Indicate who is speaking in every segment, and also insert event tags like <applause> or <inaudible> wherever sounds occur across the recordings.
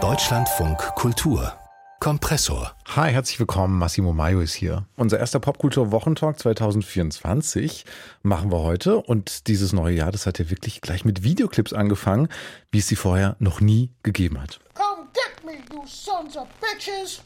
Speaker 1: Deutschlandfunk Kultur Kompressor.
Speaker 2: Hi, herzlich willkommen. Massimo Maio ist hier. Unser erster Popkultur-Wochentalk 2024 machen wir heute. Und dieses neue Jahr, das hat ja wirklich gleich mit Videoclips angefangen, wie es sie vorher noch nie gegeben hat. Come get me, you sons of bitches!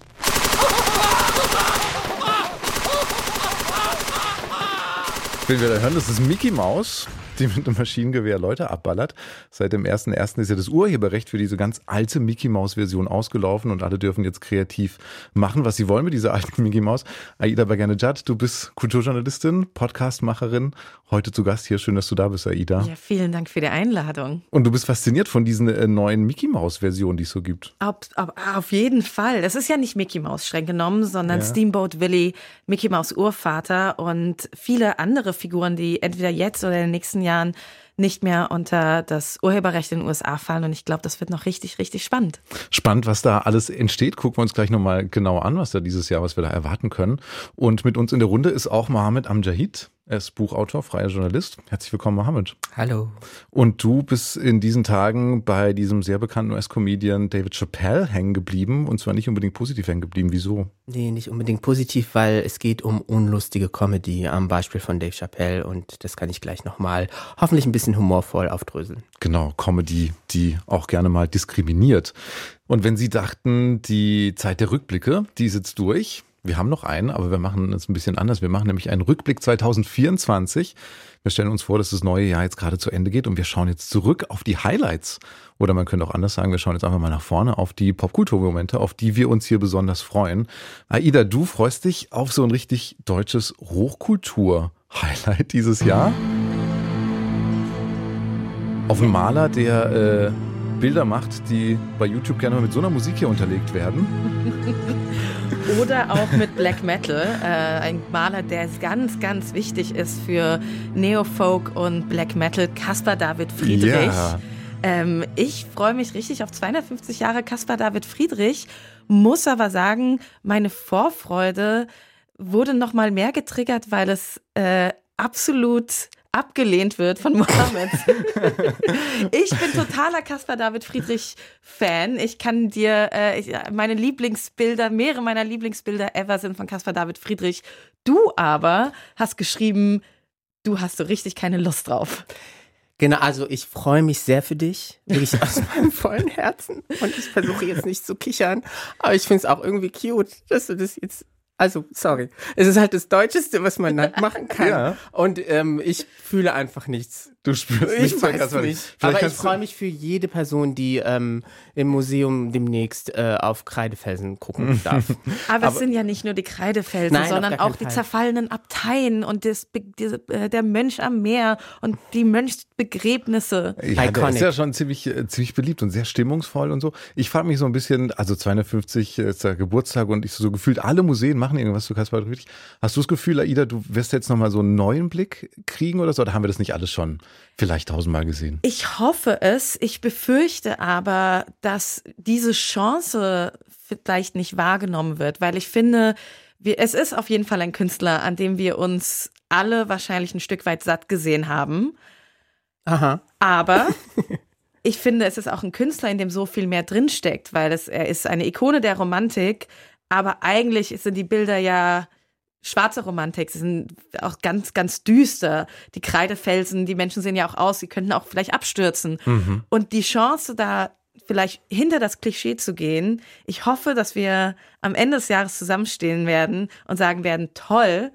Speaker 2: Wenn wir da hören, das ist Mickey Mouse die mit einem Maschinengewehr Leute abballert. Seit dem 1.1. ist ja das Urheberrecht für diese ganz alte Mickey Mouse Version ausgelaufen und alle dürfen jetzt kreativ machen, was sie wollen mit dieser alten Mickey Mouse. Aida Bagane-Jad, du bist Kulturjournalistin, Podcastmacherin, heute zu Gast hier. Schön, dass du da bist, Aida.
Speaker 3: Ja, vielen Dank für die Einladung.
Speaker 2: Und du bist fasziniert von diesen äh, neuen Mickey Mouse Versionen, die es so gibt.
Speaker 3: Auf, auf, auf jeden Fall. Das ist ja nicht Mickey Mouse streng genommen, sondern ja. Steamboat Willie, Mickey Mouse Urvater und viele andere Figuren, die entweder jetzt oder in den nächsten Jahren nicht mehr unter das Urheberrecht in den USA fallen. Und ich glaube, das wird noch richtig, richtig spannend.
Speaker 2: Spannend, was da alles entsteht. Gucken wir uns gleich nochmal genau an, was da dieses Jahr, was wir da erwarten können. Und mit uns in der Runde ist auch Mohammed Amjahid. Er ist Buchautor, freier Journalist. Herzlich willkommen, Mohammed.
Speaker 4: Hallo.
Speaker 2: Und du bist in diesen Tagen bei diesem sehr bekannten US-Comedian David Chappelle hängen geblieben und zwar nicht unbedingt positiv hängen geblieben. Wieso?
Speaker 4: Nee, nicht unbedingt positiv, weil es geht um unlustige Comedy am Beispiel von Dave Chappelle und das kann ich gleich nochmal hoffentlich ein bisschen humorvoll aufdröseln.
Speaker 2: Genau, Comedy, die auch gerne mal diskriminiert. Und wenn Sie dachten, die Zeit der Rückblicke, die sitzt durch, wir haben noch einen, aber wir machen es ein bisschen anders. Wir machen nämlich einen Rückblick 2024. Wir stellen uns vor, dass das neue Jahr jetzt gerade zu Ende geht und wir schauen jetzt zurück auf die Highlights. Oder man könnte auch anders sagen, wir schauen jetzt einfach mal nach vorne auf die Popkulturmomente, auf die wir uns hier besonders freuen. Aida, du freust dich auf so ein richtig deutsches Hochkultur-Highlight dieses Jahr? Auf einen Maler, der äh, Bilder macht, die bei YouTube gerne mal mit so einer Musik hier unterlegt werden. <laughs>
Speaker 3: Oder auch mit Black Metal, äh, ein Maler, der ganz, ganz wichtig ist für Neofolk und Black Metal, Caspar David Friedrich. Yeah. Ähm, ich freue mich richtig auf 250 Jahre Caspar David Friedrich, muss aber sagen, meine Vorfreude wurde noch mal mehr getriggert, weil es äh, absolut abgelehnt wird von <laughs> Mohammed. ich bin totaler Caspar David Friedrich Fan. Ich kann dir äh, ich, meine Lieblingsbilder, mehrere meiner Lieblingsbilder ever sind von Caspar David Friedrich. Du aber hast geschrieben, du hast so richtig keine Lust drauf.
Speaker 4: Genau, also ich freue mich sehr für dich, wirklich aus <laughs> meinem vollen Herzen. Und ich versuche jetzt nicht zu kichern, aber ich finde es auch irgendwie cute, dass du das jetzt also, sorry. Es ist halt das Deutscheste, was man <laughs> halt machen kann. ja. Und ähm, ich fühle einfach nichts.
Speaker 2: Du spürst
Speaker 4: ich nichts. Weiß nicht. Aber ich freue mich für jede Person, die ähm, im Museum demnächst äh, auf Kreidefelsen gucken <laughs> darf.
Speaker 3: Aber, Aber es sind ja nicht nur die Kreidefelsen, Nein, sondern auch die Fall. zerfallenen Abteien und das, die, äh, der Mönch am Meer und die Mönchsbegräbnisse.
Speaker 2: Ja, der ist ja schon ziemlich, äh, ziemlich beliebt und sehr stimmungsvoll und so. Ich frage mich so ein bisschen, also 250 ist der Geburtstag und ich so gefühlt alle Museen machen irgendwas zu Kaspar Friedrich. Hast du das Gefühl, Aida, du wirst jetzt nochmal so einen neuen Blick kriegen oder so? Oder haben wir das nicht alles schon vielleicht tausendmal gesehen?
Speaker 3: Ich hoffe es. Ich befürchte aber, dass diese Chance vielleicht nicht wahrgenommen wird, weil ich finde, wir, es ist auf jeden Fall ein Künstler, an dem wir uns alle wahrscheinlich ein Stück weit satt gesehen haben.
Speaker 4: Aha.
Speaker 3: Aber <laughs> ich finde, es ist auch ein Künstler, in dem so viel mehr drinsteckt, weil es, er ist eine Ikone der Romantik, aber eigentlich sind die Bilder ja schwarze Romantik, sie sind auch ganz, ganz düster. Die Kreidefelsen, die Menschen sehen ja auch aus, sie könnten auch vielleicht abstürzen. Mhm. Und die Chance, da vielleicht hinter das Klischee zu gehen, ich hoffe, dass wir am Ende des Jahres zusammenstehen werden und sagen werden, toll,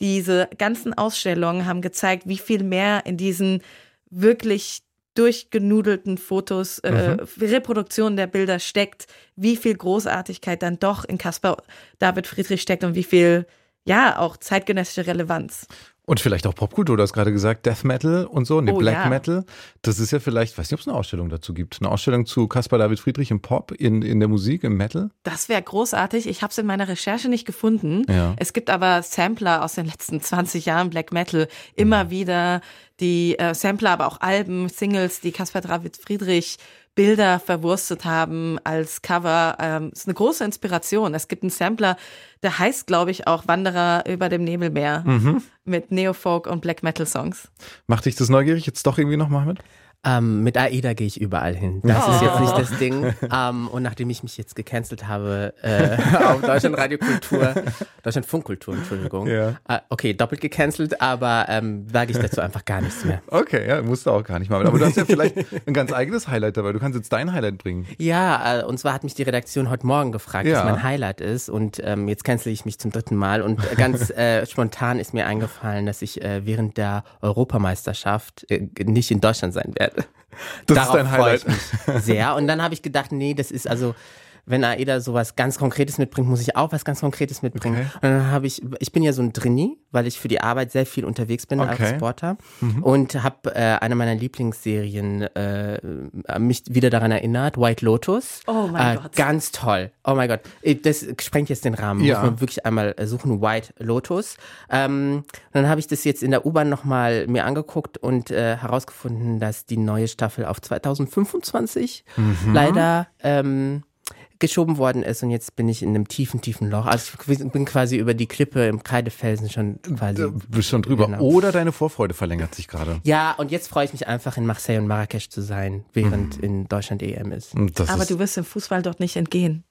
Speaker 3: diese ganzen Ausstellungen haben gezeigt, wie viel mehr in diesen wirklich durchgenudelten Fotos, äh, mhm. Reproduktionen der Bilder steckt, wie viel Großartigkeit dann doch in Caspar David Friedrich steckt und wie viel ja, auch zeitgenössische Relevanz.
Speaker 2: Und vielleicht auch Popkultur, du hast gerade gesagt, Death Metal und so, ne, oh, Black ja. Metal. Das ist ja vielleicht, weiß nicht, ob es eine Ausstellung dazu gibt. Eine Ausstellung zu Caspar David Friedrich im Pop, in, in der Musik, im Metal?
Speaker 3: Das wäre großartig. Ich habe es in meiner Recherche nicht gefunden. Ja. Es gibt aber Sampler aus den letzten 20 Jahren Black Metal. Immer mhm. wieder die äh, Sampler, aber auch Alben, Singles, die Caspar David Friedrich Bilder verwurstet haben als Cover. Ähm, ist eine große Inspiration. Es gibt einen Sampler, der heißt, glaube ich, auch Wanderer über dem Nebelmeer mhm. mit Neofolk und Black Metal Songs.
Speaker 2: Macht dich das neugierig jetzt doch irgendwie nochmal mit?
Speaker 4: Ähm, mit AIDA gehe ich überall hin. Das ist jetzt nicht das Ding. <laughs> Ähm, und nachdem ich mich jetzt gecancelt habe äh, <laughs> auf Deutschland Radiokultur, Deutschland Funkkultur, Entschuldigung.
Speaker 2: Ja.
Speaker 4: Äh, okay, doppelt gecancelt, aber ähm, sage ich dazu einfach gar nichts mehr.
Speaker 2: Okay, ja, musst du auch gar nicht mal. Aber du hast ja vielleicht ein ganz eigenes Highlight dabei. Du kannst jetzt dein Highlight bringen.
Speaker 4: Ja, äh, und zwar hat mich die Redaktion heute Morgen gefragt,
Speaker 2: Ja.
Speaker 4: was mein Highlight ist. Und ähm, jetzt cancel ich mich zum dritten Mal. Und ganz äh, <laughs> spontan ist mir eingefallen, dass ich äh, während der Europameisterschaft äh, nicht in Deutschland sein werde.
Speaker 2: Das ist
Speaker 4: Darauf
Speaker 2: dein
Speaker 4: freue
Speaker 2: Highlight.
Speaker 4: ich mich sehr. Und dann habe ich gedacht, nee, das ist also, wenn AIDA sowas ganz Konkretes mitbringt, muss ich auch was ganz Konkretes mitbringen.
Speaker 2: Okay.
Speaker 4: Und dann habe ich, ich bin ja so ein Drini, weil ich für die Arbeit sehr viel unterwegs bin
Speaker 2: Okay. Mhm.
Speaker 4: als Sportler und habe äh, eine meiner Lieblingsserien äh, mich wieder daran erinnert, White Lotus.
Speaker 3: Oh mein
Speaker 4: äh,
Speaker 3: Gott.
Speaker 4: Ganz toll. Oh mein Gott. Äh, Das sprengt jetzt den Rahmen.
Speaker 2: Ja.
Speaker 4: Muss man wirklich einmal suchen, White Lotus. Ähm, dann habe ich das jetzt in der U-Bahn nochmal mir angeguckt und äh, herausgefunden, dass die neue Staffel auf 2025
Speaker 2: Mhm.
Speaker 4: leider ähm, geschoben worden ist und jetzt bin ich in einem tiefen, tiefen Loch. Also ich bin quasi über die Klippe im Kreidefelsen schon quasi.
Speaker 2: Du bist schon drüber.
Speaker 4: Genau.
Speaker 2: Oder deine Vorfreude verlängert sich gerade.
Speaker 4: Ja, und jetzt freue ich mich einfach in Marseille und Marrakesch zu sein, während in Deutschland EM ist.
Speaker 2: Das
Speaker 3: Aber
Speaker 2: ist,
Speaker 3: du wirst im Fußball dort nicht entgehen.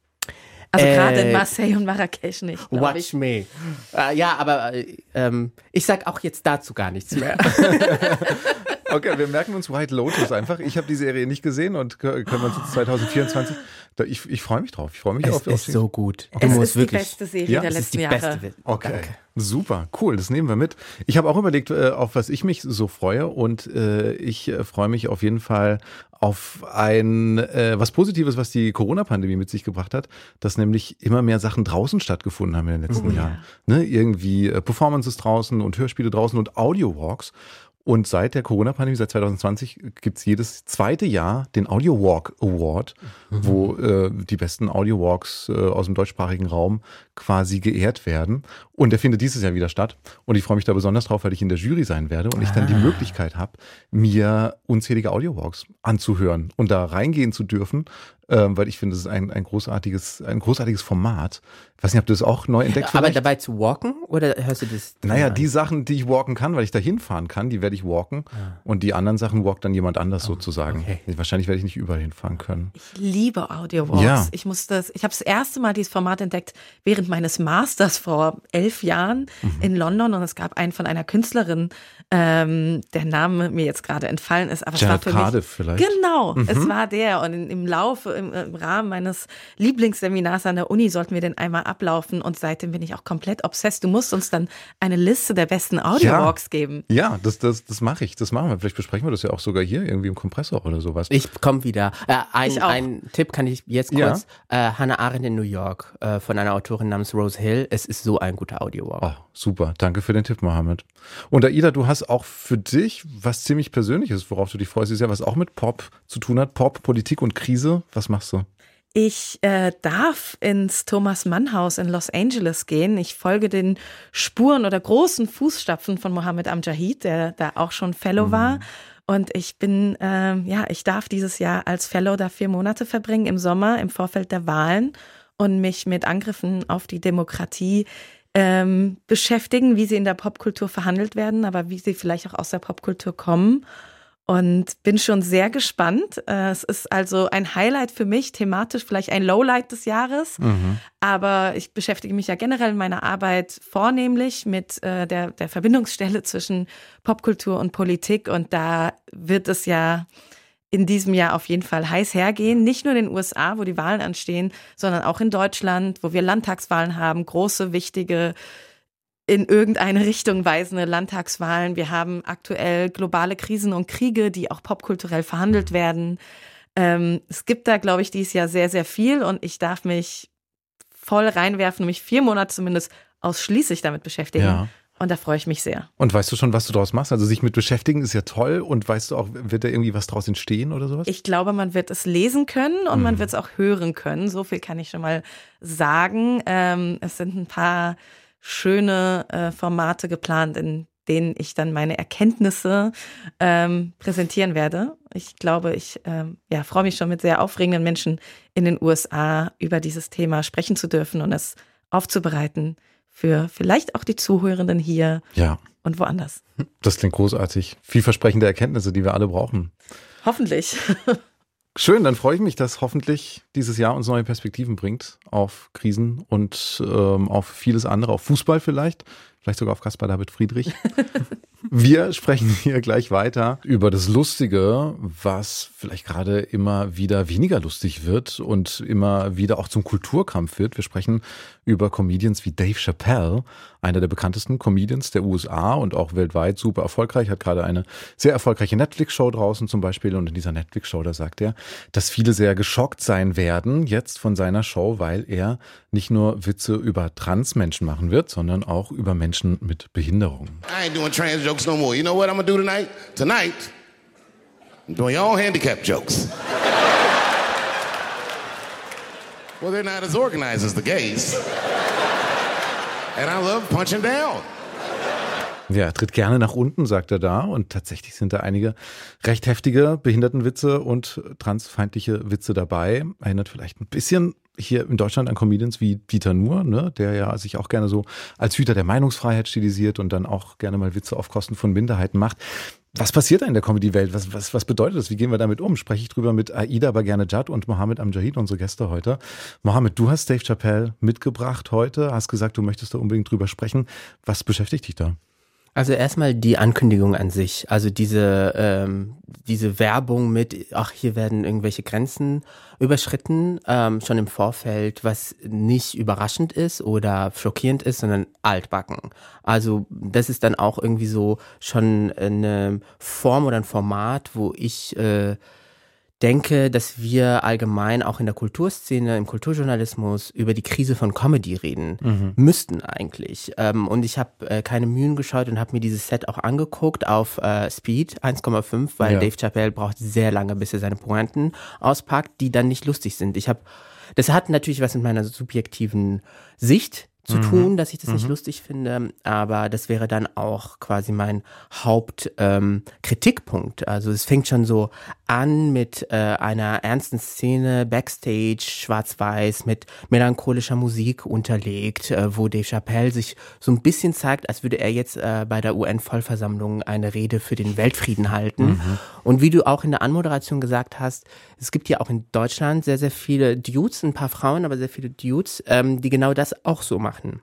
Speaker 3: Also
Speaker 4: Äh,
Speaker 3: gerade in Marseille und Marrakesch nicht.
Speaker 4: Watch
Speaker 3: ich.
Speaker 4: me. Äh, ja, aber äh, ähm, ich sag auch jetzt dazu gar nichts mehr. <laughs>
Speaker 2: Okay, wir merken uns White Lotus einfach. Ich habe die Serie nicht gesehen und kö- können wir uns jetzt 2024. Da, ich ich freue mich drauf. Ich freue mich
Speaker 4: es
Speaker 2: auf, auf
Speaker 4: ist
Speaker 2: die-
Speaker 4: so gut. Du
Speaker 3: Es ist die
Speaker 4: wirklich.
Speaker 3: beste Serie
Speaker 2: Ja,
Speaker 3: der
Speaker 2: es
Speaker 4: es ist
Speaker 3: letzten
Speaker 4: die
Speaker 3: Jahre.
Speaker 4: beste.
Speaker 2: Okay,
Speaker 4: Danke.
Speaker 2: super, cool, das nehmen wir mit. Ich habe auch überlegt, äh, auf was ich mich so freue und äh, ich äh, freue mich auf jeden Fall auf ein äh, was Positives, was die Corona-Pandemie mit sich gebracht hat, dass nämlich immer mehr Sachen draußen stattgefunden haben in den letzten
Speaker 3: Oh ja.
Speaker 2: Jahren. Ne? Irgendwie äh, Performances draußen und Hörspiele draußen und Audio-Walks. Und seit der Corona-Pandemie, seit 2020, gibt's jedes zweite Jahr den Audio Walk Award, wo äh, die besten Audio Walks äh, aus dem deutschsprachigen Raum quasi geehrt werden. Und der findet dieses Jahr wieder statt. Und ich freue mich da besonders drauf, weil ich in der Jury sein werde und ich dann die Möglichkeit habe, mir unzählige Audio Walks anzuhören und da reingehen zu dürfen, ähm, weil ich finde, es ist ein, ein großartiges, ein großartiges Format. Ich weiß nicht, habt ihr das auch neu entdeckt?
Speaker 4: Aber
Speaker 2: vielleicht?
Speaker 4: dabei zu walken oder hörst du das?
Speaker 2: Naja,
Speaker 4: an?
Speaker 2: die Sachen, die ich walken kann, weil ich da hinfahren kann, die werde ich walken. Und die anderen Sachen walkt dann jemand anders sozusagen.
Speaker 4: okay.
Speaker 2: Wahrscheinlich werde ich nicht überall hinfahren können.
Speaker 3: Ich liebe Audio-Walks.
Speaker 2: Ja.
Speaker 3: Ich muss das, ich habe das erste Mal dieses Format entdeckt während meines Masters vor elf Jahren
Speaker 2: Mhm.
Speaker 3: in London und es gab einen von einer Künstlerin, ähm, der Name mir jetzt gerade entfallen ist, aber
Speaker 2: Janet
Speaker 3: es war für
Speaker 2: Cardiff
Speaker 3: mich
Speaker 2: vielleicht. Mhm.
Speaker 3: Genau, es war der und in, im Laufe, im, im Rahmen meines Lieblingsseminars an der Uni sollten wir den einmal ablaufen und seitdem bin ich auch komplett obsessed. Du musst uns dann eine Liste der besten Audio-Walks geben.
Speaker 2: Ja, das, das, das mache ich. Das machen wir. Vielleicht besprechen wir das ja auch sogar hier irgendwie im Kompressor oder sowas.
Speaker 4: Ich komme wieder. Äh, ein,
Speaker 3: Ich auch.
Speaker 4: ein Tipp kann ich jetzt
Speaker 2: Ja.
Speaker 4: kurz. Äh, Hannah Arendt in New York äh, von einer Autorin namens Rose Hill. Es ist so ein guter Audio-Walk.
Speaker 2: Oh, super. Danke für den Tipp, Mohammed. Und Aida, du hast auch für dich was ziemlich Persönliches, worauf du dich freust, ist ja was auch mit Pop zu tun hat. Pop, Politik und Krise. Was machst du?
Speaker 3: Ich äh, darf ins Thomas Mann Haus in Los Angeles gehen. Ich folge den Spuren oder großen Fußstapfen von Mohammed Amjahid, der da auch schon Fellow war. Und ich bin, ähm, ja, ich darf dieses Jahr als Fellow da vier Monate verbringen im Sommer im Vorfeld der Wahlen und mich mit Angriffen auf die Demokratie ähm, beschäftigen, wie sie in der Popkultur verhandelt werden, aber wie sie vielleicht auch aus der Popkultur kommen und bin schon sehr gespannt. Äh, Es ist also ein Highlight für mich, thematisch vielleicht ein Lowlight des Jahres. Aber ich beschäftige mich ja generell in meiner Arbeit vornehmlich mit äh, der, der Verbindungsstelle zwischen Popkultur und Politik. Und da wird es ja in diesem Jahr auf jeden Fall heiß hergehen. Nicht nur in den USA, wo die Wahlen anstehen, sondern auch in Deutschland, wo wir Landtagswahlen haben, große, wichtige in irgendeine <laughs> Richtung weisende Landtagswahlen. Wir haben aktuell globale Krisen und Kriege, die auch popkulturell verhandelt werden. Ähm, es gibt da, glaube ich, dieses Jahr sehr, sehr viel und ich darf mich voll reinwerfen, mich vier Monate zumindest ausschließlich damit beschäftigen.
Speaker 2: Ja.
Speaker 3: Und da freue ich mich sehr.
Speaker 2: Und weißt du schon, was du daraus machst? Also sich mit beschäftigen ist ja toll. Und weißt du auch, wird da irgendwie was draus entstehen oder sowas?
Speaker 3: Ich glaube, man wird es lesen können und man wird es auch hören können. So viel kann ich schon mal sagen. Ähm, es sind ein paar schöne äh, Formate geplant, in denen ich dann meine Erkenntnisse ähm, präsentieren werde. Ich glaube, ich ähm, ja, freue mich schon mit sehr aufregenden Menschen in den USA über dieses Thema sprechen zu dürfen und es aufzubereiten für vielleicht auch die Zuhörenden hier
Speaker 2: ja,
Speaker 3: und woanders.
Speaker 2: das klingt großartig. Vielversprechende Erkenntnisse, die wir alle brauchen.
Speaker 3: Hoffentlich. <laughs>
Speaker 2: Schön, dann freue ich mich, dass hoffentlich dieses Jahr uns neue Perspektiven bringt auf Krisen und ähm, auf vieles andere, auf Fußball vielleicht, vielleicht sogar auf Caspar David Friedrich. Wir sprechen hier gleich weiter über das Lustige, was vielleicht gerade immer wieder weniger lustig wird und immer wieder auch zum Kulturkampf wird. Wir sprechen über Comedians wie Dave Chappelle, einer der bekanntesten Comedians der USA und auch weltweit super erfolgreich, hat gerade eine sehr erfolgreiche Netflix-Show draußen zum Beispiel. Und in dieser Netflix-Show, da sagt er, dass viele sehr geschockt sein werden jetzt von seiner Show, weil er nicht nur Witze über Transmenschen machen wird, sondern auch über Menschen mit Behinderung.
Speaker 5: I ain't doing trans jokes no more. You know what I'm gonna do tonight? Tonight, I'm doing your own handicap jokes. well, they're not as organized as the gays. And I love punching down.
Speaker 2: Ja, tritt gerne nach unten, sagt er da. Und tatsächlich sind da einige recht heftige Behindertenwitze und transfeindliche Witze dabei. Erinnert vielleicht ein bisschen hier in Deutschland an Comedians wie Dieter Nuhr, ne, der ja sich auch gerne so als Hüter der Meinungsfreiheit stilisiert und dann auch gerne mal Witze auf Kosten von Minderheiten macht. Was passiert da in der Comedy-Welt? Was, was, was bedeutet das? Wie gehen wir damit um? Spreche ich drüber mit Aida Bagerne Judd und Mohammed Amjahid, unsere Gäste heute. Mohammed, du hast Dave Chappelle mitgebracht heute, hast gesagt, du möchtest da unbedingt drüber sprechen. Was beschäftigt dich da?
Speaker 4: Also erstmal die Ankündigung an sich, also diese, ähm, diese Werbung mit, ach, hier werden irgendwelche Grenzen überschritten, ähm, schon im Vorfeld, was nicht überraschend ist oder schockierend ist, sondern altbacken. Also das ist dann auch irgendwie so schon eine Form oder ein Format, wo ich äh, denke, dass wir allgemein auch in der Kulturszene, im Kulturjournalismus über die Krise von Comedy reden mhm. müssten eigentlich. Ähm, und ich habe äh, keine Mühen gescheut und habe mir dieses Set auch angeguckt auf äh, Speed 1,5, weil ja. Dave Chappelle braucht sehr lange, bis er seine Pointen auspackt, die dann nicht lustig sind. Ich habe das hat natürlich was mit meiner subjektiven Sicht zu mhm. tun, dass ich das mhm. nicht lustig finde, aber das wäre dann auch quasi mein Hauptkritikpunkt. Ähm, also es fängt schon so an mit äh, einer ernsten Szene backstage, schwarz-weiß, mit melancholischer Musik unterlegt, äh, wo Dave Chappelle sich so ein bisschen zeigt, als würde er jetzt äh, bei der UN-Vollversammlung eine Rede für den Weltfrieden halten. Mhm. Und wie du auch in der Anmoderation gesagt hast, es gibt ja auch in Deutschland sehr, sehr viele Dudes, ein paar Frauen, aber sehr viele Dudes, ähm, die genau das auch so machen.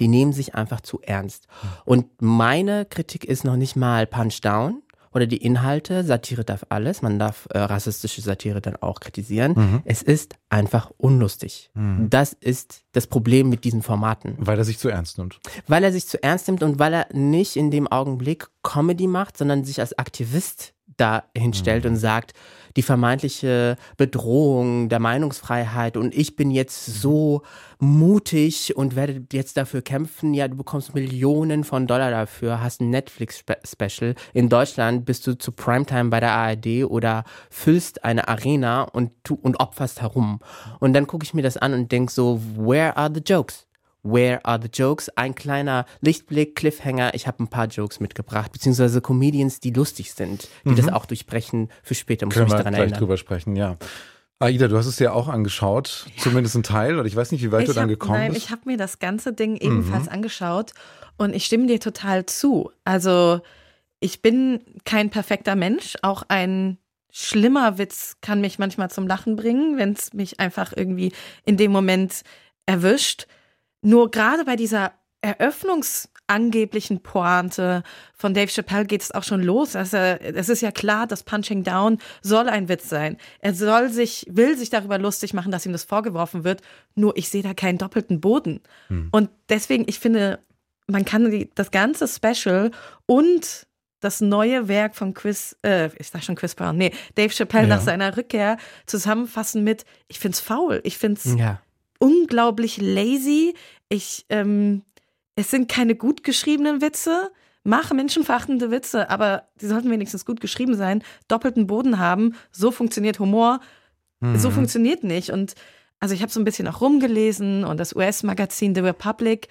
Speaker 4: Die nehmen sich einfach zu ernst. Und meine Kritik ist noch nicht mal Punch Down oder die Inhalte. Satire darf alles. Man darf äh, rassistische Satire dann auch kritisieren. Mhm. Es ist einfach unlustig. Mhm. Das ist das Problem mit diesen Formaten.
Speaker 2: Weil er sich zu ernst nimmt.
Speaker 4: Weil er sich zu ernst nimmt und weil er nicht in dem Augenblick Comedy macht, sondern sich als Aktivist da hinstellt mhm. und sagt, die vermeintliche Bedrohung der Meinungsfreiheit und ich bin jetzt so mutig und werde jetzt dafür kämpfen. Ja, du bekommst Millionen von Dollar dafür, hast ein Netflix-Special. In Deutschland bist du zu Primetime bei der ARD oder füllst eine Arena und, tu, und opferst herum. Und dann gucke ich mir das an und denk so, where are the jokes? Where are the jokes? Ein kleiner Lichtblick, Cliffhanger. Ich habe ein paar Jokes mitgebracht, beziehungsweise Comedians, die lustig sind, die mhm. das auch durchbrechen. Für später muss
Speaker 2: Können
Speaker 4: ich
Speaker 2: mich
Speaker 4: daran
Speaker 2: gleich
Speaker 4: erinnern.
Speaker 2: drüber sprechen, ja. Aida, du hast es dir auch angeschaut, ja. zumindest ein Teil, oder ich weiß nicht, wie weit
Speaker 3: ich
Speaker 2: du dann
Speaker 3: hab,
Speaker 2: gekommen
Speaker 3: nein,
Speaker 2: bist.
Speaker 3: ich habe mir das ganze Ding ebenfalls mhm. angeschaut und ich stimme dir total zu. Also ich bin kein perfekter Mensch, auch ein schlimmer Witz kann mich manchmal zum Lachen bringen, wenn es mich einfach irgendwie in dem Moment erwischt. Nur gerade bei dieser eröffnungsangeblichen Pointe von Dave Chappelle geht es auch schon los. Also, es ist ja klar, dass Punching Down soll ein Witz sein. Er soll sich, will sich darüber lustig machen, dass ihm das vorgeworfen wird. Nur ich sehe da keinen doppelten Boden. Hm. Und deswegen, ich finde, man kann die, das ganze Special und das neue Werk von Chris, äh, ich sag schon Chris Brown, nee, Dave Chappelle ja. nach seiner Rückkehr zusammenfassen mit, ich find's faul, ich find's ja unglaublich lazy. Ich, ähm, es sind keine gut geschriebenen Witze. Mache menschenverachtende Witze, aber sie sollten wenigstens gut geschrieben sein, doppelten Boden haben. So funktioniert Humor. Mhm. So funktioniert nicht. Und also ich habe so ein bisschen auch rumgelesen und das US-Magazin The Republic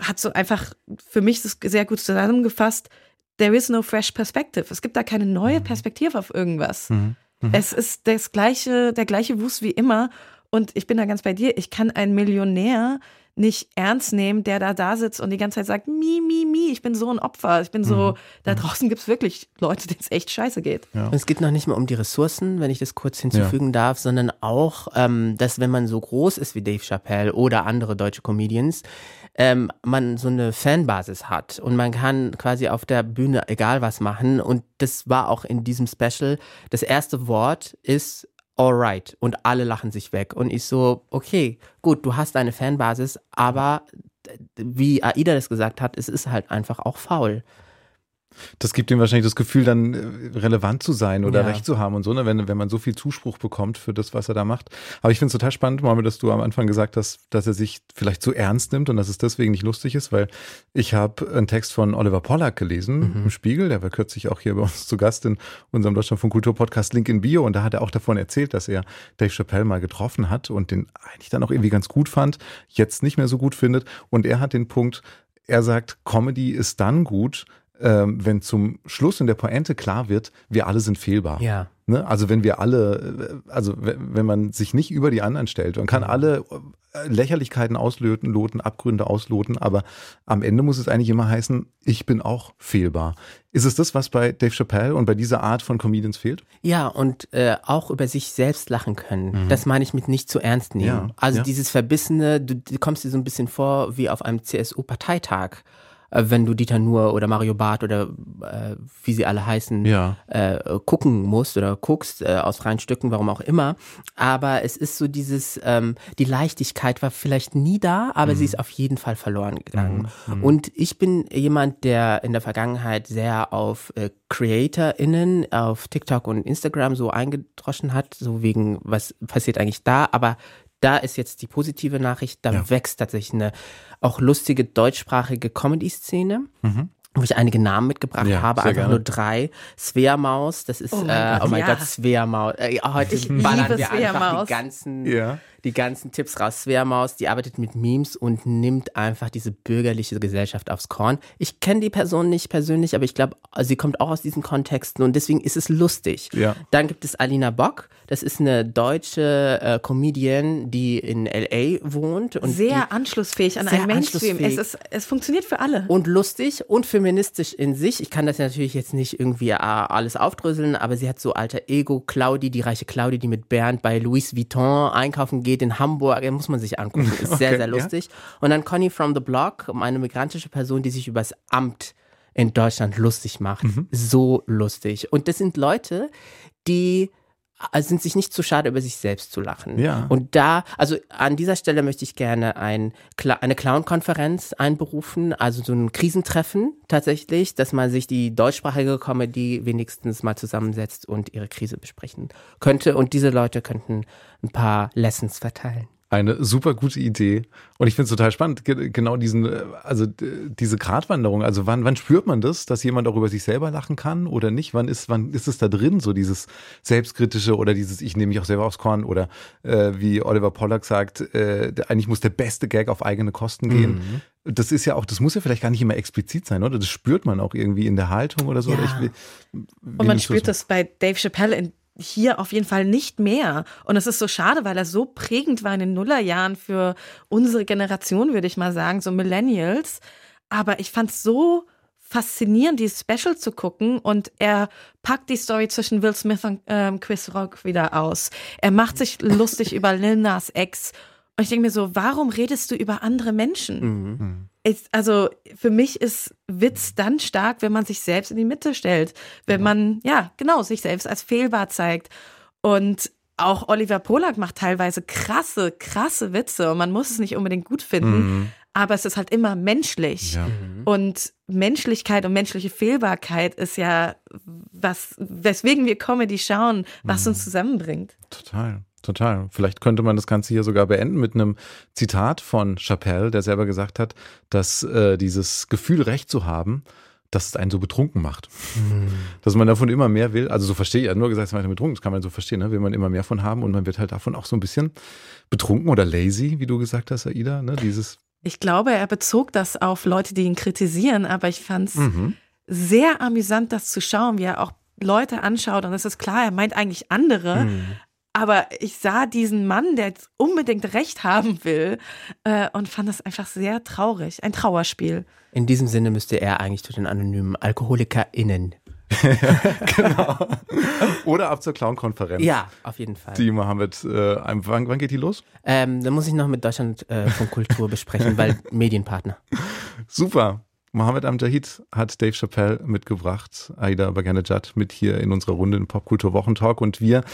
Speaker 3: hat so einfach für mich das sehr gut zusammengefasst. There is no fresh perspective. Es gibt da keine neue mhm. Perspektive auf irgendwas. Mhm. Mhm. Es ist das gleiche, der gleiche Wust wie immer. Und ich bin da ganz bei dir. Ich kann einen Millionär nicht ernst nehmen, der da da sitzt und die ganze Zeit sagt, mi, mi, mi, ich bin so ein Opfer. Ich bin so,
Speaker 2: Mhm.
Speaker 3: da draußen gibt es wirklich Leute, denen es echt scheiße geht.
Speaker 4: Und es geht noch nicht mal um die Ressourcen, wenn ich das kurz hinzufügen darf, sondern auch, ähm, dass wenn man so groß ist wie Dave Chappelle oder andere deutsche Comedians, ähm, man so eine Fanbasis hat und man kann quasi auf der Bühne egal was machen. Und das war auch in diesem Special. Das erste Wort ist alright und alle lachen sich weg. Und ich so, okay, gut, du hast eine Fanbasis, aber wie Aida das gesagt hat, es ist halt einfach auch faul.
Speaker 2: Das gibt ihm wahrscheinlich das Gefühl, dann äh, relevant zu sein oder
Speaker 4: Ja.
Speaker 2: recht zu haben und so, ne? wenn, wenn man so viel Zuspruch bekommt für das, was er da macht. Aber ich finde es total spannend, Mohammed, dass du am Anfang gesagt hast, dass er sich vielleicht zu ernst nimmt und dass es deswegen nicht lustig ist, weil ich habe einen Text von Oliver Pollack gelesen im Spiegel, der war kürzlich auch hier bei uns zu Gast in unserem Deutschland von Kultur Podcast Link in Bio und da hat er auch davon erzählt, dass er Dave Chappelle mal getroffen hat und den eigentlich dann auch irgendwie ganz gut fand, jetzt nicht mehr so gut findet und er hat den Punkt, er sagt, Comedy ist dann gut, ähm, wenn zum Schluss in der Pointe klar wird, wir alle sind fehlbar.
Speaker 4: Ja.
Speaker 2: Ne? Also wenn wir alle, äh, also we- wenn man sich nicht über die anderen stellt, man kann alle äh, Lächerlichkeiten ausloten, loten, Abgründe ausloten, aber am Ende muss es eigentlich immer heißen, ich bin auch fehlbar. Ist es das, was bei Dave Chappelle und bei dieser Art von Comedians fehlt?
Speaker 4: Ja, und äh, auch über sich selbst lachen können. Das meine ich mit nicht zu ernst nehmen.
Speaker 2: Ja,
Speaker 4: also
Speaker 2: ja.
Speaker 4: dieses Verbissene, du, du kommst dir so ein bisschen vor wie auf einem CSU-Parteitag, wenn du Dieter Nuhr oder Mario Barth oder äh, wie sie alle heißen,
Speaker 2: Ja.
Speaker 4: äh, gucken musst oder guckst äh, aus freien Stücken, warum auch immer. Aber es ist so dieses, ähm, die Leichtigkeit war vielleicht nie da, aber sie ist auf jeden Fall verloren gegangen. Und ich bin jemand, der in der Vergangenheit sehr auf äh, CreatorInnen auf TikTok und Instagram so eingedroschen hat, so wegen, was passiert eigentlich da, aber da ist jetzt die positive Nachricht, da
Speaker 2: Ja.
Speaker 4: wächst tatsächlich eine auch lustige deutschsprachige Comedy-Szene. Wo ich einige Namen mitgebracht
Speaker 2: Ja,
Speaker 4: habe, einfach
Speaker 2: gerne.
Speaker 4: nur drei. Svea Maus, das ist,
Speaker 3: Oh
Speaker 4: oh
Speaker 3: mein
Speaker 4: mein, äh,
Speaker 3: Gott,
Speaker 4: oh mein
Speaker 3: ja.
Speaker 4: Gott, Svea Maus. Äh, heute
Speaker 3: Ich
Speaker 4: ballern
Speaker 3: liebe
Speaker 4: wir
Speaker 3: Svea
Speaker 4: einfach
Speaker 3: Maus.
Speaker 4: die ganzen,
Speaker 2: Ja.
Speaker 4: Die ganzen Tipps raus. Svea Maus, die arbeitet mit Memes und nimmt einfach diese bürgerliche Gesellschaft aufs Korn. Ich kenne die Person nicht persönlich, aber ich glaube, sie kommt auch aus diesen Kontexten und deswegen ist es lustig.
Speaker 2: Ja.
Speaker 4: Dann gibt es Alina Bock, das ist eine deutsche äh, Comedian, die in L.A. wohnt. Und die,
Speaker 3: Sehr anschlussfähig an einen Mainstream. Es, ist, es funktioniert für alle.
Speaker 4: und lustig und feministisch in sich. Ich kann das natürlich jetzt nicht irgendwie äh, alles aufdröseln, aber sie hat so alter Ego Claudi, die reiche Claudi, die mit Bernd bei Louis Vuitton einkaufen geht in Hamburg. Da muss man sich angucken. Ist <laughs> sehr,
Speaker 2: Okay,
Speaker 4: sehr
Speaker 2: ja.
Speaker 4: lustig. Und dann Conny from the Block, eine migrantische Person, die sich übers Amt in Deutschland lustig macht.
Speaker 2: Mhm.
Speaker 4: So lustig. Und das sind Leute, die sind sich nicht zu schade, über sich selbst zu lachen.
Speaker 2: Ja.
Speaker 4: Und da, also an dieser Stelle möchte ich gerne ein, eine Clown-Konferenz einberufen, also so ein Krisentreffen tatsächlich, dass man sich die deutschsprachige Comedy wenigstens mal zusammensetzt und ihre Krise besprechen könnte. Und diese Leute könnten ein paar Lessons verteilen.
Speaker 2: Eine super gute Idee. Und ich finde es total spannend, ge- genau diesen, äh, also diese Gratwanderung. Also wann, wann spürt man das, dass jemand auch über sich selber lachen kann oder nicht? Wann ist, wann ist es da drin, so dieses Selbstkritische oder dieses, ich nehme mich auch selber aufs Korn oder äh, wie Oliver Pollack sagt, äh, eigentlich muss der beste Gag auf eigene Kosten gehen. Das ist ja auch, das muss ja vielleicht gar nicht immer explizit sein, oder? Das spürt man auch irgendwie in der Haltung oder so.
Speaker 4: Ja.
Speaker 2: Oder ich,
Speaker 3: Und man spürt das bei Dave Chappelle in, hier auf jeden Fall nicht mehr. Und es ist so schade, weil er so prägend war in den Nullerjahren für unsere Generation, würde ich mal sagen, so Millennials. Aber ich fand es so faszinierend, dieses Special zu gucken. Und er packt die Story zwischen Will Smith und ähm, Chris Rock wieder aus. Er macht sich <laughs> lustig über Lil Nas Ex. Und ich denke mir so, warum redest du über andere Menschen? Ist, also für mich ist Witz dann stark, wenn man sich selbst in die Mitte stellt, wenn man, ja, genau, sich selbst als fehlbar zeigt. Und auch Oliver Polak macht teilweise krasse, krasse Witze und man muss es nicht unbedingt gut finden, aber es ist halt immer menschlich.
Speaker 2: Ja.
Speaker 3: Und Menschlichkeit und menschliche Fehlbarkeit ist ja was, weswegen wir Comedy schauen, was uns zusammenbringt.
Speaker 2: Total, total. Vielleicht könnte man das Ganze hier sogar beenden mit einem Zitat von Chappelle, der selber gesagt hat, dass äh, dieses Gefühl, Recht zu haben, dass es einen so betrunken macht. Dass man davon immer mehr will. Also so verstehe ich, er hat nur gesagt, es macht einen betrunken, das kann man so verstehen, ne? will man immer mehr von haben und man wird halt davon auch so ein bisschen betrunken oder lazy, wie du gesagt hast, Aida. Ne? Dieses,
Speaker 3: Ich glaube, er bezog das auf Leute, die ihn kritisieren, aber ich fand es
Speaker 2: mhm.
Speaker 3: sehr amüsant, das zu schauen, wie er auch Leute anschaut. Und es ist klar, er meint eigentlich andere, Aber ich sah diesen Mann, der jetzt unbedingt Recht haben will äh, und fand das einfach sehr traurig. Ein Trauerspiel.
Speaker 4: In diesem Sinne müsste er eigentlich zu den anonymen AlkoholikerInnen. <laughs>
Speaker 2: genau. Oder ab zur Clown-Konferenz.
Speaker 4: Ja, auf jeden Fall.
Speaker 2: Die Mohammed, äh, wann, wann geht die los?
Speaker 4: Ähm, da muss ich noch mit Deutschland äh, von Kultur besprechen, weil <laughs> Medienpartner.
Speaker 2: Super. Mohammed Amjahid hat Dave Chappelle mitgebracht, Aida Baganejad mit hier in unserer Runde im Popkultur Wochentalk und wir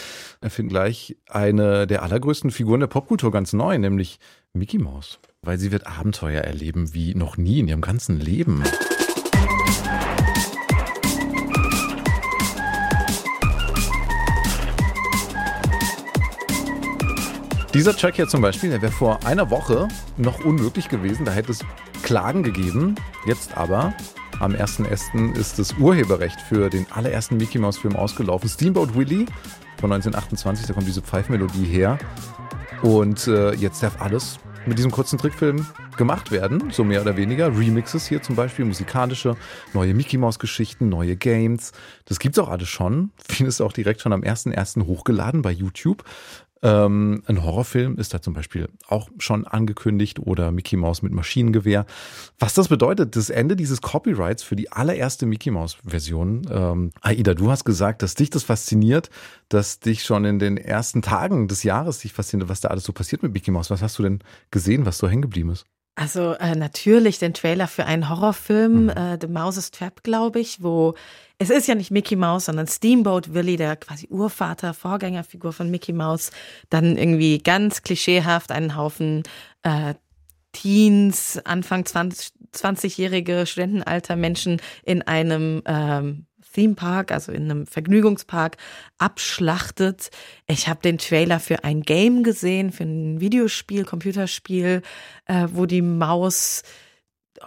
Speaker 2: erfinden gleich eine der allergrößten Figuren der Popkultur ganz neu, nämlich Mickey Mouse. Weil sie wird Abenteuer erleben wie noch nie in ihrem ganzen Leben. Dieser Track hier zum Beispiel, der wäre vor einer Woche noch unmöglich gewesen. Da hätte es Klagen gegeben. Jetzt aber, am 1.1. ist das Urheberrecht für den allerersten Mickey Mouse Film ausgelaufen. Steamboat Willie von 1928, da kommt diese Pfeifmelodie her. Und äh, jetzt darf alles mit diesem kurzen Trickfilm gemacht werden, so mehr oder weniger. Remixes hier zum Beispiel, musikalische, neue Mickey Mouse Geschichten, neue Games. Das gibt's auch alles schon. Vieles auch direkt schon am 1.1. hochgeladen bei YouTube. Ähm, ein Horrorfilm ist da zum Beispiel auch schon angekündigt oder Mickey Mouse mit Maschinengewehr. Was das bedeutet, das Ende dieses Copyrights für die allererste Mickey Mouse Version. Ähm, Aida, du hast gesagt, dass dich das fasziniert, dass dich schon in den ersten Tagen des Jahres dich fasziniert, was da alles so passiert mit Mickey Mouse. Was hast du denn gesehen, was so hängen geblieben ist?
Speaker 3: Also äh, natürlich den Trailer für einen Horrorfilm, mhm. äh, The Mouse's Trap, glaube ich, wo es ist ja nicht Mickey Mouse, sondern Steamboat Willie, der quasi Urvater, Vorgängerfigur von Mickey Mouse, dann irgendwie ganz klischeehaft einen Haufen äh, Teens, Anfang 20, 20-jährige Studentenalter Menschen in einem ähm, Theme Park, also in einem Vergnügungspark, abschlachtet. Ich habe den Trailer für ein Game gesehen, für ein Videospiel, Computerspiel, äh, wo die Maus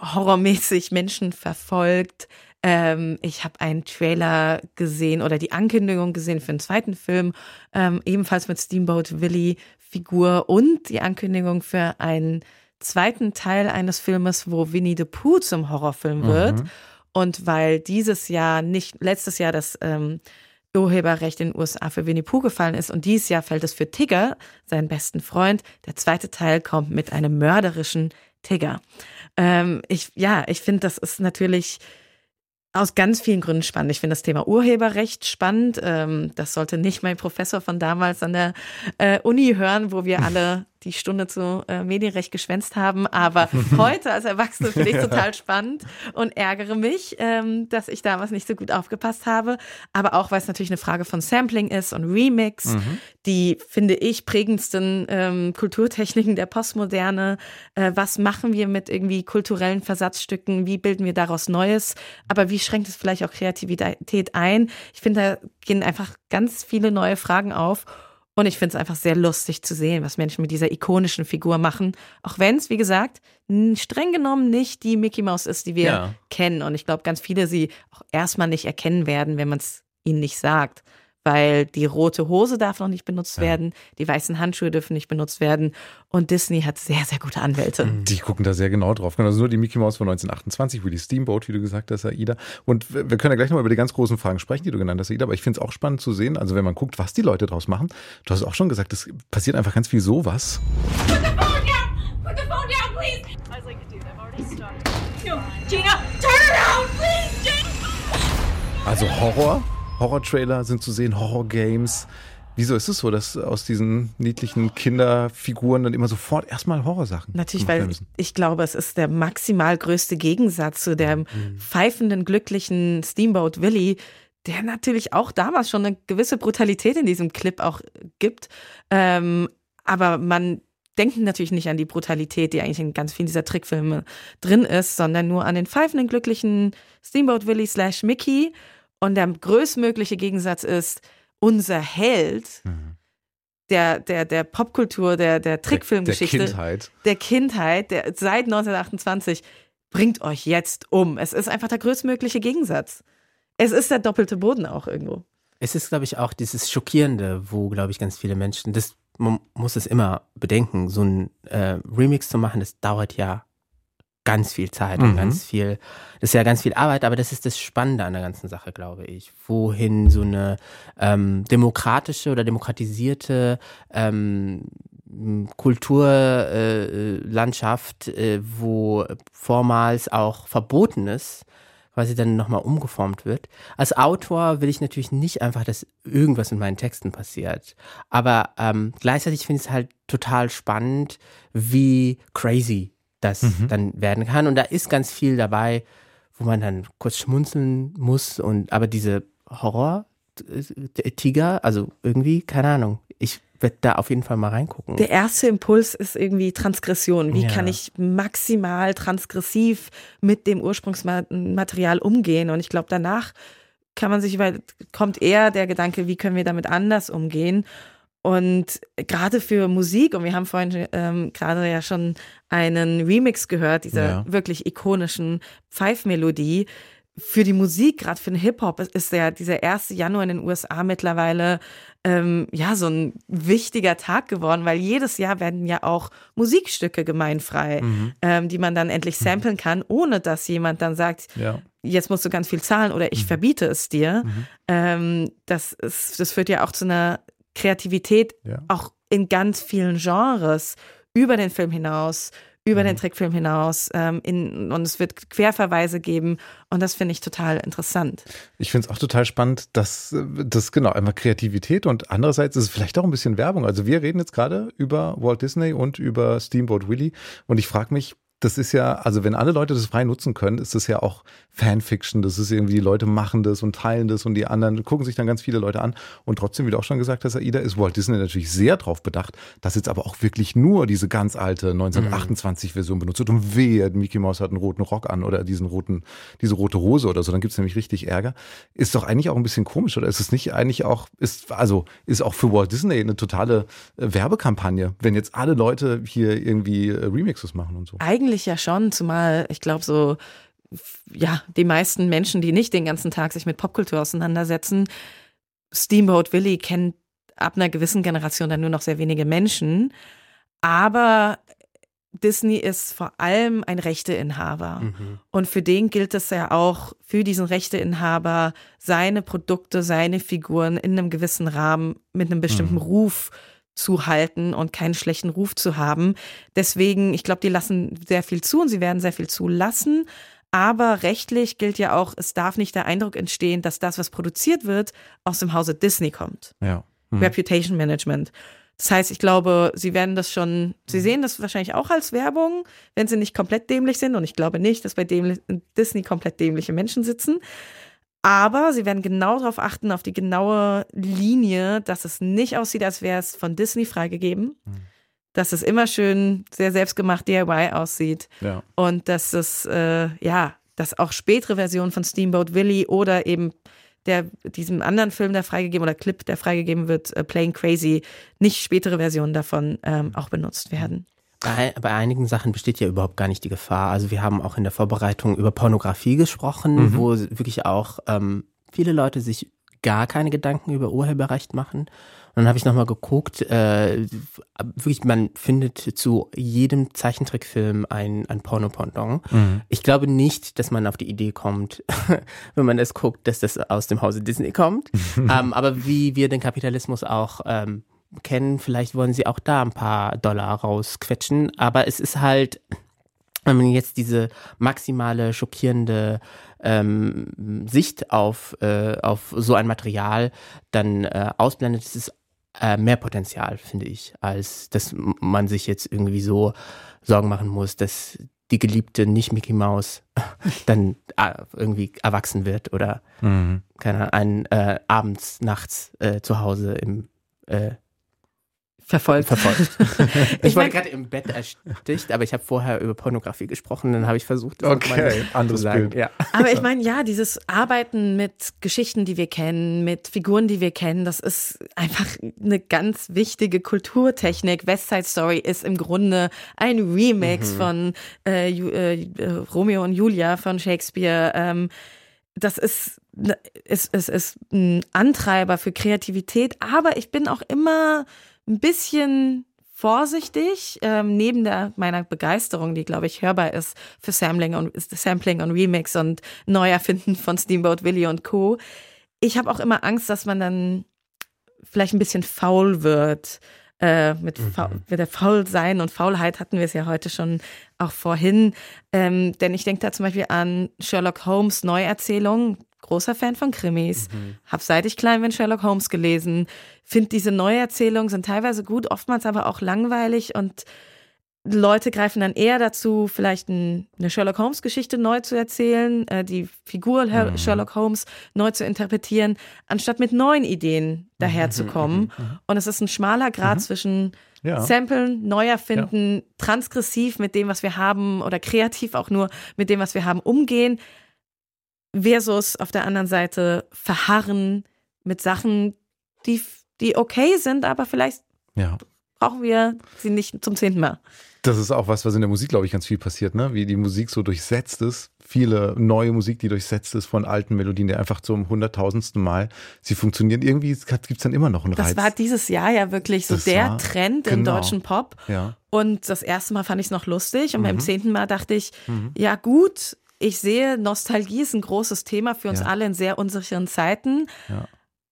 Speaker 3: horrormäßig Menschen verfolgt. Ähm, ich habe einen Trailer gesehen oder die Ankündigung gesehen für einen zweiten Film, ähm, ebenfalls mit Steamboat Willie Figur und die Ankündigung für einen zweiten Teil eines Filmes, wo Winnie the Pooh zum Horrorfilm wird. Mhm. Und weil dieses Jahr nicht, letztes Jahr das ähm, Urheberrecht in den USA für Winnie Pooh gefallen ist und dieses Jahr fällt es für Tigger, seinen besten Freund. Der zweite Teil kommt mit einem mörderischen Tigger. Ähm, ich, ja, ich finde, das ist natürlich aus ganz vielen Gründen spannend. Ich finde das Thema Urheberrecht spannend. Ähm, das sollte nicht mein Professor von damals an der äh, Uni hören, wo wir alle <laughs> die Stunde zu äh, Medienrecht geschwänzt haben. Aber <laughs> heute als Erwachsene finde ich total spannend und ärgere mich, ähm, dass ich damals nicht so gut aufgepasst habe. Aber auch, weil es natürlich eine Frage von Sampling ist und Remix, mhm. die, finde ich, prägendsten ähm, Kulturtechniken der Postmoderne. Äh, was machen wir mit irgendwie kulturellen Versatzstücken? Wie bilden wir daraus Neues? Aber wie schränkt es vielleicht auch Kreativität ein? Ich finde, da gehen einfach ganz viele neue Fragen auf. Und ich finde es einfach sehr lustig zu sehen, was Menschen mit dieser ikonischen Figur machen. Auch wenn es, wie gesagt, streng genommen nicht die Mickey Mouse ist, die wir ja. kennen. Und ich glaube, ganz viele sie auch erstmal nicht erkennen werden, wenn man es ihnen nicht sagt weil die rote Hose darf noch nicht benutzt ja. werden, die weißen Handschuhe dürfen nicht benutzt werden und Disney hat sehr, sehr gute Anwälte.
Speaker 2: Mhm. Die gucken da sehr genau drauf. Also nur die Mickey Mouse von 1928, wie die Steamboat, wie du gesagt hast, Aida. Und wir können ja gleich nochmal über die ganz großen Fragen sprechen, die du genannt hast, Aida, aber ich finde es auch spannend zu sehen, also wenn man guckt, was die Leute draus machen. Du hast auch schon gesagt, es passiert einfach ganz viel sowas. Put the phone down! Put the phone down, please! I was like, dude, I've already started. No, Gina, turn around, please, Gina! Also Horror, Horror-Trailer sind zu sehen, Horror-Games. Wieso ist es so, dass aus diesen niedlichen Kinderfiguren dann immer sofort erstmal Horrorsachen?
Speaker 3: Natürlich, weil ich, ich, glaube, es ist der maximal größte Gegensatz zu dem mhm. pfeifenden, glücklichen Steamboat Willie, der natürlich auch damals schon eine gewisse Brutalität in diesem Clip auch gibt. Ähm, aber man denkt natürlich nicht an die Brutalität, die eigentlich in ganz vielen dieser Trickfilme drin ist, sondern nur an den pfeifenden, glücklichen Steamboat Willie slash Mickey und der größtmögliche Gegensatz ist, unser Held mhm. der, der, der Popkultur, der, der Trickfilmgeschichte,
Speaker 2: der, der Kindheit,
Speaker 3: der Kindheit, der seit 1928 bringt euch jetzt um. Es ist einfach der größtmögliche Gegensatz. Es ist der doppelte Boden auch irgendwo.
Speaker 4: Es ist, glaube ich, auch dieses Schockierende, wo, glaube ich, ganz viele Menschen, das man muss es immer bedenken, so ein äh, Remix zu machen, das dauert ja ganz viel Zeit
Speaker 2: Mhm.
Speaker 4: und ganz viel, das ist ja ganz viel Arbeit, aber das ist das Spannende an der ganzen Sache, glaube ich. Wohin so eine ähm, demokratische oder demokratisierte ähm, Kulturlandschaft, äh, äh, wo vormals auch Verbotenes quasi dann nochmal umgeformt wird. Als Autor will ich natürlich nicht einfach, dass irgendwas in meinen Texten passiert. Aber ähm, gleichzeitig finde ich es halt total spannend, wie crazy das dann werden kann. Und da ist ganz viel dabei, wo man dann kurz schmunzeln muss. Und aber diese Horror-Tiger, also irgendwie, keine Ahnung. Ich werde da auf jeden Fall mal reingucken.
Speaker 3: Der erste Impuls ist irgendwie Transgression. Wie
Speaker 4: Ja.
Speaker 3: kann ich maximal transgressiv mit dem Ursprungsmaterial umgehen? Und ich glaube, danach kann man sich über, kommt eher der Gedanke, wie können wir damit anders umgehen? Und gerade für Musik, und wir haben vorhin ähm, gerade ja schon einen Remix gehört, dieser
Speaker 2: Ja.
Speaker 3: wirklich ikonischen Pfeifmelodie. Für die Musik, gerade für den Hip-Hop, ist- ist ja dieser 1. Januar in den USA mittlerweile ähm, ja so ein wichtiger Tag geworden, weil jedes Jahr werden ja auch Musikstücke gemeinfrei, ähm, die man dann endlich samplen kann, ohne dass jemand dann sagt,
Speaker 2: Ja.
Speaker 3: jetzt musst du ganz viel zahlen oder ich verbiete es dir. Ähm, das, ist, das führt ja auch zu einer Kreativität,
Speaker 2: Ja.
Speaker 3: auch in ganz vielen Genres, über den Film hinaus, über
Speaker 2: Mhm.
Speaker 3: den Trickfilm hinaus. Ähm, in, und es wird Querverweise geben. Und das finde ich total interessant.
Speaker 2: Ich finde es auch total spannend, dass äh, das genau einmal Kreativität und andererseits ist es vielleicht auch ein bisschen Werbung. Also wir reden jetzt gerade über Walt Disney und über Steamboat Willie und ich frage mich, das ist ja, also wenn alle Leute das frei nutzen können, ist das ja auch Fanfiction. Das ist irgendwie, die Leute machen das und teilen das und die anderen gucken sich dann ganz viele Leute an. Und trotzdem, wie du auch schon gesagt hast, Aida, ist Walt Disney natürlich sehr drauf bedacht, dass jetzt aber auch wirklich nur diese ganz alte 1928-Version benutzt wird. Und wehe, Mickey Mouse hat einen roten Rock an oder diesen roten, diese rote Hose oder so, dann gibt's nämlich richtig Ärger. Ist doch eigentlich auch ein bisschen komisch, oder ist es nicht eigentlich auch, ist, also ist auch für Walt Disney eine totale äh, Werbekampagne, wenn jetzt alle Leute hier irgendwie äh, Remixes machen und so.
Speaker 3: Eigentlich ja schon, zumal ich glaube so, ja, die meisten Menschen, die nicht den ganzen Tag sich mit Popkultur auseinandersetzen, Steamboat Willie kennt ab einer gewissen Generation dann nur noch sehr wenige Menschen. Aber Disney ist vor allem ein Rechteinhaber.
Speaker 4: Mhm.
Speaker 3: Und für den gilt es ja auch, für diesen Rechteinhaber seine Produkte, seine Figuren in einem gewissen Rahmen mit einem bestimmten Ruf zu halten und keinen schlechten Ruf zu haben. Deswegen, ich glaube, die lassen sehr viel zu und sie werden sehr viel zulassen. Aber rechtlich gilt ja auch, es darf nicht der Eindruck entstehen, dass das, was produziert wird, aus dem Hause Disney kommt.
Speaker 2: Ja.
Speaker 3: Reputation Management. Das heißt, ich glaube, sie werden das schon, sie sehen das wahrscheinlich auch als Werbung, wenn sie nicht komplett dämlich sind. Und ich glaube nicht, dass bei Disney komplett dämliche Menschen sitzen. Aber sie werden genau darauf achten, auf die genaue Linie, dass es nicht aussieht, als wäre es von Disney freigegeben. Dass es immer schön sehr selbstgemacht DIY aussieht.
Speaker 2: Ja.
Speaker 3: Und dass es, äh, ja, dass auch spätere Versionen von Steamboat Willie oder eben der, diesem anderen Film, der freigegeben oder Clip, der freigegeben wird, äh, Playing Crazy, nicht spätere Versionen davon ähm, auch benutzt werden.
Speaker 4: Bei, bei einigen Sachen besteht ja überhaupt gar nicht die Gefahr. Also wir haben auch in der Vorbereitung über Pornografie gesprochen, wo wirklich auch ähm, viele Leute sich gar keine Gedanken über Urheberrecht machen. Und dann habe ich nochmal geguckt, äh, wirklich, man findet zu jedem Zeichentrickfilm ein, ein Porno-Pendant. Ich glaube nicht, dass man auf die Idee kommt, <laughs> wenn man es guckt, dass das aus dem Hause Disney kommt. <laughs> ähm, aber wie wir den Kapitalismus auch ähm, kennen, vielleicht wollen sie auch da ein paar Dollar rausquetschen. Aber es ist halt, wenn man jetzt diese maximale schockierende ähm, Sicht auf, äh, auf so ein Material dann äh, ausblendet, ist es äh, mehr Potenzial, finde ich, als dass man sich jetzt irgendwie so Sorgen machen muss, dass die geliebte nicht Mickey Mouse <laughs> dann äh, irgendwie erwachsen wird oder
Speaker 2: Mhm.
Speaker 4: keine Ahnung, einen äh, abends, nachts äh, zu Hause im äh,
Speaker 3: Verfolgt.
Speaker 4: verfolgt. <laughs> ich
Speaker 3: Ich mein-
Speaker 4: gerade im Bett ersticht, aber ich habe vorher über Pornografie gesprochen, dann habe ich versucht, das
Speaker 2: Okay,
Speaker 4: nochmal zu
Speaker 2: anderes
Speaker 4: sagen.
Speaker 2: Bild.
Speaker 4: Ja.
Speaker 3: Aber ich meine, ja, dieses Arbeiten mit Geschichten, die wir kennen, mit Figuren, die wir kennen, das ist einfach eine ganz wichtige Kulturtechnik. West Side Story ist im Grunde ein Remix von äh, Ju, äh, Romeo und Julia von Shakespeare. Ähm, das ist, ne- es, es ist ein Antreiber für Kreativität, aber ich bin auch immer ein bisschen vorsichtig, ähm, neben der, meiner Begeisterung, die, glaube ich, hörbar ist für Sampling und, Sampling und Remix und Neuerfinden von Steamboat Willie und Co. Ich habe auch immer Angst, dass man dann vielleicht ein bisschen faul wird. Äh, mit, mhm. mit der Faulsein und Faulheit hatten wir es ja heute schon auch vorhin. Ähm, denn ich denke da zum Beispiel an Sherlock Holmes Neuerzählung. Großer Fan von Krimis. Mhm. Hab seit ich klein bin Sherlock Holmes gelesen. Find diese Neuerzählungen sind teilweise gut, oftmals aber auch langweilig und Leute greifen dann eher dazu, vielleicht ein, eine Sherlock Holmes-Geschichte neu zu erzählen, äh, die Figur mhm. Sherlock Holmes neu zu interpretieren, anstatt mit neuen Ideen daherzukommen. Mhm, mhm, mhm, Und es ist ein schmaler Grad zwischen ja. Samplen, neu erfinden, ja. transgressiv mit dem, was wir haben oder kreativ auch nur mit dem, was wir haben, umgehen, versus auf der anderen Seite verharren mit Sachen, die, die okay sind, aber vielleicht ja. brauchen wir sie nicht zum zehnten Mal.
Speaker 2: Das ist auch was, was in der Musik, glaube ich, ganz viel passiert, ne? Wie die Musik so durchsetzt ist. Viele neue Musik, die durchsetzt ist von alten Melodien, die einfach zum hunderttausendsten Mal, sie funktionieren. Irgendwie gibt es dann immer noch einen Reiz.
Speaker 3: Das war dieses Jahr ja wirklich so das der war, Trend genau. im deutschen Pop. Ja. Und das erste Mal fand ich es noch lustig. Und mhm. beim zehnten Mal dachte ich, mhm. ja gut, ich sehe, Nostalgie ist ein großes Thema für uns ja. alle in sehr unsicheren Zeiten. Ja.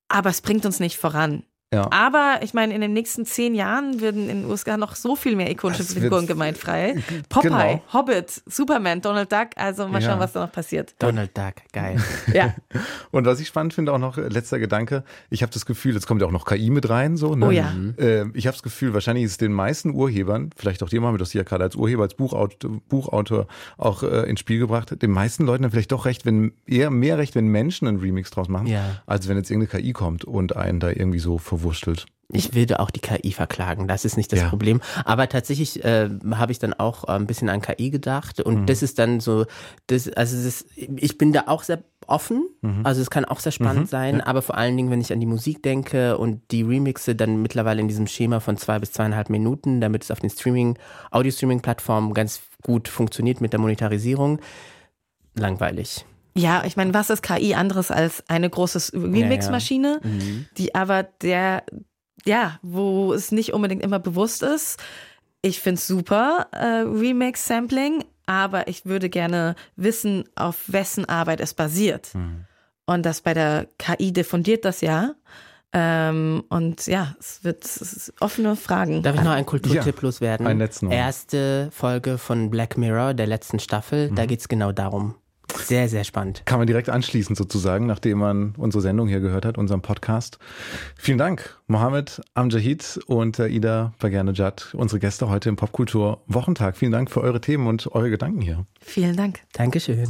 Speaker 3: Aber es bringt uns nicht voran. Ja. Aber ich meine, in den nächsten zehn Jahren werden in den USA noch so viel mehr ikonische Figuren gemeinfrei. <laughs> Popeye, genau. Hobbit, Superman, Donald Duck. Also mal schauen, ja. was da noch passiert.
Speaker 4: Donald Duck, geil. <laughs>
Speaker 3: ja. <laughs>
Speaker 2: Und was ich spannend finde, auch noch äh, letzter Gedanke. Ich habe das Gefühl, jetzt kommt ja auch noch KI mit rein. So, ne?
Speaker 3: Oh ja.
Speaker 2: Äh, ich habe das Gefühl, wahrscheinlich ist es den meisten Urhebern, vielleicht auch dir mal, du hast ja gerade als Urheber, als Buchautor, Buchautor auch äh, ins Spiel gebracht, den meisten Leuten dann vielleicht doch recht, wenn eher mehr recht, wenn Menschen einen Remix draus machen, ja. als wenn jetzt irgendeine KI kommt und einen da irgendwie so verwirrt verwurstelt.
Speaker 4: Ich würde auch die KI verklagen, das ist nicht das ja. Problem. Aber tatsächlich äh, habe ich dann auch äh, ein bisschen an KI gedacht und mhm. das ist dann so, das, also das, ich bin da auch sehr offen, mhm. also es kann auch sehr spannend mhm. sein, ja. aber vor allen Dingen, wenn ich an die Musik denke und die Remixe dann mittlerweile in diesem Schema von zwei bis zweieinhalb Minuten, damit es auf den Streaming, Audio-Streaming-Plattformen ganz gut funktioniert mit der Monetarisierung, langweilig.
Speaker 3: Ja, ich meine, was ist KI anderes als eine große Remix-Maschine, ja, ja. mhm. die aber der, ja, wo es nicht unbedingt immer bewusst ist. Ich finde es super, äh, Remix-Sampling, aber ich würde gerne wissen, auf wessen Arbeit es basiert. Mhm. Und das bei der KI diffundiert das ja. Ähm, und ja, es wird es offene Fragen.
Speaker 4: Darf ich noch einen Kulturtipp ja, loswerden?
Speaker 2: Ein letzten
Speaker 4: Erste Folge von Black Mirror, der letzten Staffel, mhm. da geht es genau darum. Sehr, sehr spannend.
Speaker 2: Kann man direkt anschließen sozusagen, nachdem man unsere Sendung hier gehört hat, unseren Podcast. Vielen Dank, Mohammed Amjahid und Ida Baganejad, unsere Gäste heute im Popkultur Wochentag. Vielen Dank für eure Themen und eure Gedanken hier.
Speaker 3: Vielen Dank.
Speaker 4: Dankeschön.